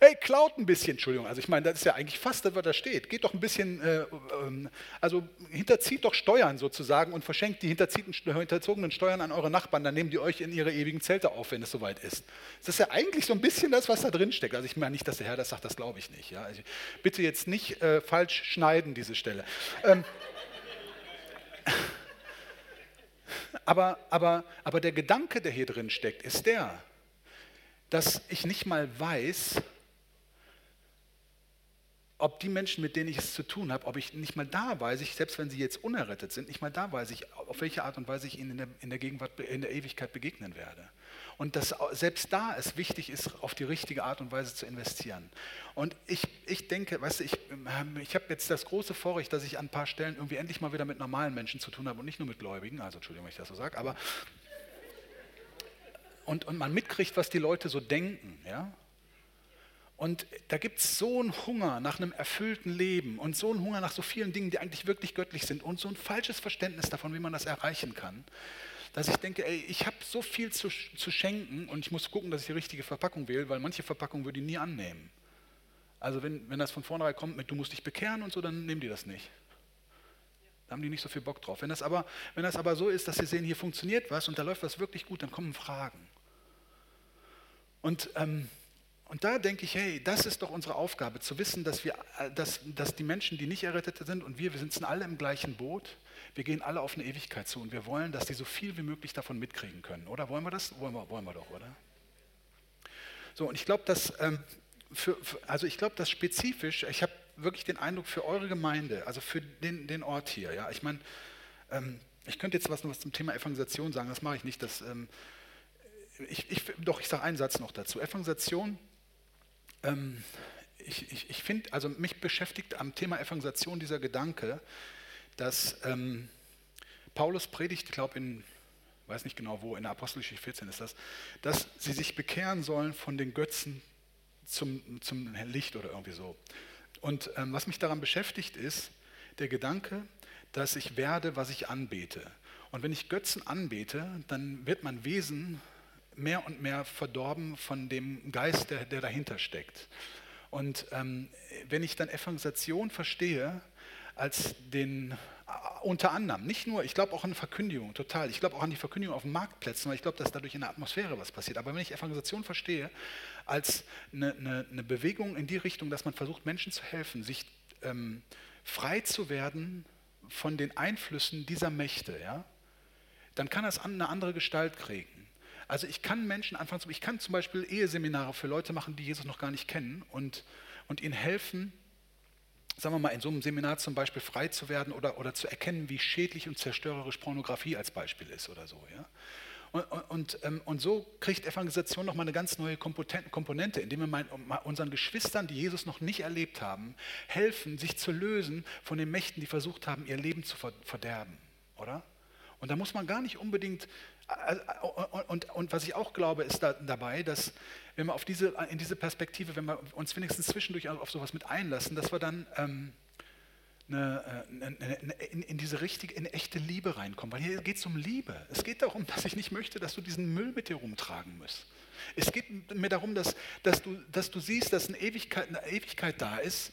Hey, klaut ein bisschen, Entschuldigung. Also ich meine, das ist ja eigentlich fast das, was da steht. Geht doch ein bisschen, äh, ähm, also hinterzieht doch Steuern sozusagen und verschenkt die hinterzogenen Steuern an eure Nachbarn, dann nehmen die euch in ihre ewigen Zelte auf, wenn es soweit ist. Das ist ja eigentlich so ein bisschen das, was da drin steckt. Also ich meine nicht, dass der Herr das sagt, das glaube ich nicht. Ja? Also bitte jetzt nicht äh, falsch schneiden, diese Stelle. Ähm, aber, aber, aber der Gedanke, der hier drin steckt, ist der, dass ich nicht mal weiß, ob die Menschen, mit denen ich es zu tun habe, ob ich nicht mal da weiß, ich, selbst wenn sie jetzt unerrettet sind, nicht mal da weiß ich, auf welche Art und Weise ich ihnen in der, in der Gegenwart, in der Ewigkeit begegnen werde. Und dass selbst da es wichtig ist, auf die richtige Art und Weise zu investieren. Und ich, ich denke, weißt du, ich, ich habe jetzt das große Vorrecht, dass ich an ein paar Stellen irgendwie endlich mal wieder mit normalen Menschen zu tun habe und nicht nur mit Gläubigen, also Entschuldigung, wenn ich das so sage, aber und, und man mitkriegt, was die Leute so denken, ja, und da gibt es so einen Hunger nach einem erfüllten Leben und so einen Hunger nach so vielen Dingen, die eigentlich wirklich göttlich sind und so ein falsches Verständnis davon, wie man das erreichen kann, dass ich denke, ey, ich habe so viel zu, zu schenken und ich muss gucken, dass ich die richtige Verpackung wähle, weil manche Verpackungen würde ich nie annehmen. Also wenn, wenn das von vornherein kommt mit, du musst dich bekehren und so, dann nehmen die das nicht. Da haben die nicht so viel Bock drauf. Wenn das aber, wenn das aber so ist, dass sie sehen, hier funktioniert was und da läuft was wirklich gut, dann kommen Fragen. Und ähm, und da denke ich, hey, das ist doch unsere Aufgabe, zu wissen, dass, wir, äh, dass, dass die Menschen, die nicht errettet sind und wir, wir sitzen alle im gleichen Boot, wir gehen alle auf eine Ewigkeit zu und wir wollen, dass die so viel wie möglich davon mitkriegen können. Oder wollen wir das? Wollen wir, wollen wir doch, oder? So, und ich glaube, dass, ähm, für, für, also ich dass spezifisch, ich habe wirklich den Eindruck für eure Gemeinde, also für den, den Ort hier, ja, ich meine, ähm, ich könnte jetzt was, was zum Thema Evangelisation sagen, das mache ich nicht, das, ähm, ich, ich, doch, ich sage einen Satz noch dazu. Evangelisation ähm, ich, ich, ich finde, also mich beschäftigt am Thema Evangelisation dieser Gedanke, dass ähm, Paulus predigt, ich glaube in, weiß nicht genau wo, in der Apostelgeschichte 14 ist das, dass sie sich bekehren sollen von den Götzen zum, zum Licht oder irgendwie so. Und ähm, was mich daran beschäftigt, ist der Gedanke, dass ich werde, was ich anbete. Und wenn ich Götzen anbete, dann wird mein Wesen mehr und mehr verdorben von dem Geist, der, der dahinter steckt. Und ähm, wenn ich dann Evangelisation verstehe, als den, äh, unter anderem, nicht nur, ich glaube auch an Verkündigung, total, ich glaube auch an die Verkündigung auf den Marktplätzen, weil ich glaube, dass dadurch in der Atmosphäre was passiert. Aber wenn ich Evangelisation verstehe, als eine, eine, eine Bewegung in die Richtung, dass man versucht, Menschen zu helfen, sich ähm, frei zu werden von den Einflüssen dieser Mächte, ja, dann kann das eine andere Gestalt kriegen. Also ich kann Menschen anfangen, ich kann zum Beispiel Eheseminare für Leute machen, die Jesus noch gar nicht kennen und, und ihnen helfen, sagen wir mal, in so einem Seminar zum Beispiel frei zu werden oder, oder zu erkennen, wie schädlich und zerstörerisch Pornografie als Beispiel ist oder so. Ja? Und, und, ähm, und, so kriegt Evangelisation nochmal eine ganz neue Komponente, indem wir unseren Geschwistern, die Jesus noch nicht erlebt haben, helfen, sich zu lösen von den Mächten, die versucht haben, ihr Leben zu verderben. Oder? Und da muss man gar nicht unbedingt und, und, was ich auch glaube, ist da, dabei, dass wenn wir auf diese, in diese Perspektive, wenn wir uns wenigstens zwischendurch auf sowas mit einlassen, dass wir dann, ähm, eine, äh, eine, in, in, diese richtige, in echte Liebe reinkommen. Weil hier geht es um Liebe. Es geht darum, dass ich nicht möchte, dass du diesen Müll mit dir rumtragen musst. Es geht mir darum, dass, dass, du, dass du siehst, dass eine Ewigkeit, eine Ewigkeit da ist,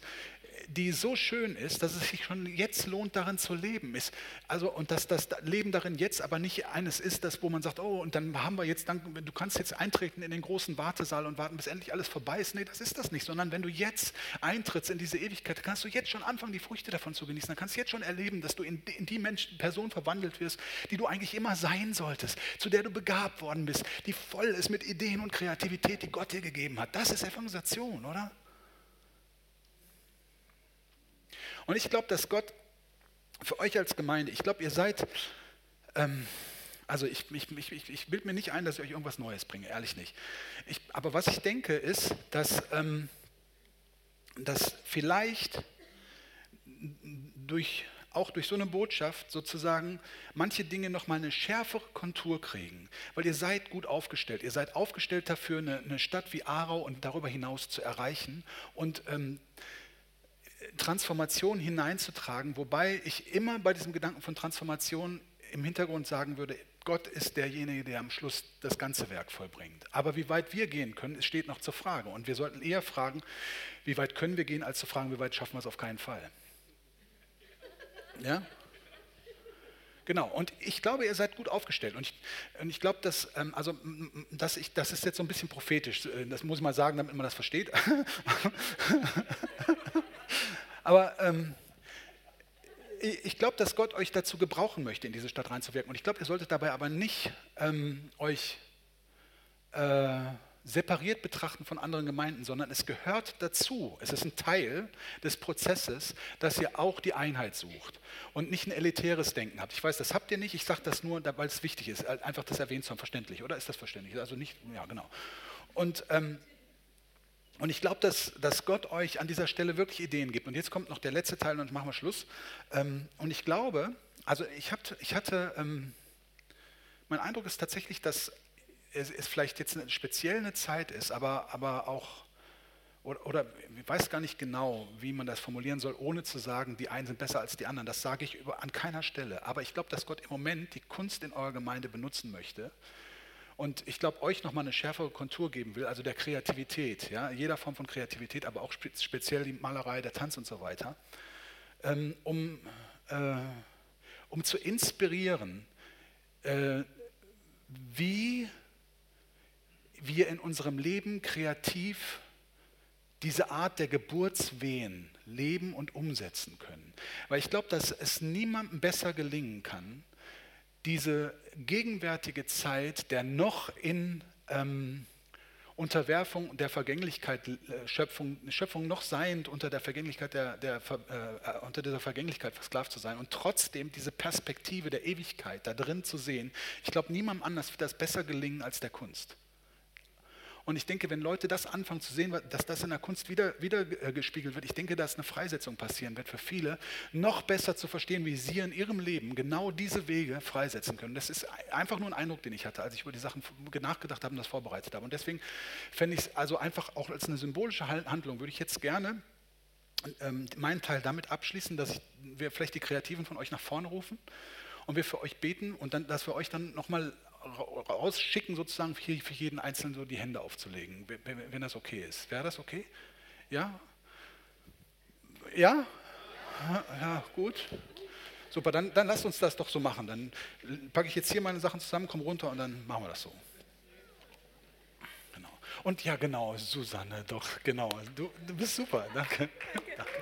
die so schön ist, dass es sich schon jetzt lohnt, darin zu leben. Ist, also, und dass das Leben darin jetzt aber nicht eines ist, das, wo man sagt, oh, und dann haben wir jetzt, dann, du kannst jetzt eintreten in den großen Wartesaal und warten, bis endlich alles vorbei ist. Nee, das ist das nicht, sondern wenn du jetzt eintrittst in diese Ewigkeit, kannst du jetzt schon anfangen, die Früchte davon zu genießen. Dann kannst du jetzt schon erleben, dass du in, in die Menschen, Person verwandelt wirst, die du eigentlich immer sein solltest, zu der du begabt worden bist, die voll ist mit Ideen und Kreativität, die Gott dir gegeben hat. Das ist Evangelisation, oder? Und ich glaube, dass Gott für euch als Gemeinde, ich glaube, ihr seid, ähm, also ich, ich, ich, ich bilde mir nicht ein, dass ich euch irgendwas Neues bringe, ehrlich nicht. Ich, aber was ich denke ist, dass, ähm, dass vielleicht durch, auch durch so eine Botschaft sozusagen manche Dinge nochmal eine schärfere Kontur kriegen. Weil ihr seid gut aufgestellt. Ihr seid aufgestellt dafür, eine, eine Stadt wie Aarau und darüber hinaus zu erreichen. Und ähm, Transformation hineinzutragen, wobei ich immer bei diesem Gedanken von Transformation im Hintergrund sagen würde, Gott ist derjenige, der am Schluss das ganze Werk vollbringt. Aber wie weit wir gehen können, steht noch zur Frage. Und wir sollten eher fragen, wie weit können wir gehen, als zu fragen, wie weit schaffen wir es auf keinen Fall. Ja? Genau, und ich glaube, ihr seid gut aufgestellt. Und ich, und ich glaube, dass, ähm, also, dass ich, das ist jetzt so ein bisschen prophetisch, äh, das muss ich mal sagen, damit man das versteht. Aber ähm, ich glaube, dass Gott euch dazu gebrauchen möchte, in diese Stadt reinzuwirken. Und ich glaube, ihr solltet dabei aber nicht ähm, euch äh, separiert betrachten von anderen Gemeinden, sondern es gehört dazu. Es ist ein Teil des Prozesses, dass ihr auch die Einheit sucht und nicht ein elitäres Denken habt. Ich weiß, das habt ihr nicht. Ich sage das nur, weil es wichtig ist, einfach das erwähnt zu haben. Verständlich, oder? Ist das verständlich? Also nicht, ja, genau. Und ähm, und ich glaube, dass, dass Gott euch an dieser Stelle wirklich Ideen gibt. Und jetzt kommt noch der letzte Teil und machen wir Schluss. Ähm, und ich glaube, also ich, hab, ich hatte, ähm, mein Eindruck ist tatsächlich, dass es, es vielleicht jetzt eine, speziell eine Zeit ist, aber, aber auch, oder, oder ich weiß gar nicht genau, wie man das formulieren soll, ohne zu sagen, die einen sind besser als die anderen. Das sage ich über, an keiner Stelle. Aber ich glaube, dass Gott im Moment die Kunst in eurer Gemeinde benutzen möchte, und ich glaube, euch nochmal eine schärfere Kontur geben will, also der Kreativität, ja, jeder Form von Kreativität, aber auch speziell die Malerei, der Tanz und so weiter, ähm, um, äh, um zu inspirieren, äh, wie wir in unserem Leben kreativ diese Art der Geburtswehen leben und umsetzen können. Weil ich glaube, dass es niemandem besser gelingen kann, diese gegenwärtige Zeit der noch in ähm, Unterwerfung der Vergänglichkeit, äh, Schöpfung, Schöpfung noch seiend unter der Vergänglichkeit der, der äh, unter dieser Vergänglichkeit versklavt zu sein und trotzdem diese Perspektive der Ewigkeit da drin zu sehen. Ich glaube, niemandem anders wird das besser gelingen als der Kunst. Und ich denke, wenn Leute das anfangen zu sehen, dass das in der Kunst wieder, wieder äh, gespiegelt wird, ich denke, dass eine Freisetzung passieren wird für viele, noch besser zu verstehen, wie sie in ihrem Leben genau diese Wege freisetzen können. Das ist einfach nur ein Eindruck, den ich hatte, als ich über die Sachen nachgedacht habe und das vorbereitet habe. Und deswegen fände ich es also einfach auch als eine symbolische Handlung, würde ich jetzt gerne ähm, meinen Teil damit abschließen, dass wir vielleicht die Kreativen von euch nach vorne rufen und wir für euch beten und dann, dass wir euch dann nochmal rausschicken, sozusagen für, für jeden Einzelnen so die Hände aufzulegen, wenn, wenn das okay ist. Wäre das okay? Ja? Ja? Ja, gut. Super, dann, dann lasst uns das doch so machen. Dann packe ich jetzt hier meine Sachen zusammen, komme runter und dann machen wir das so. Genau. Und ja, genau, Susanne, doch, genau. Du, du bist super, danke. danke.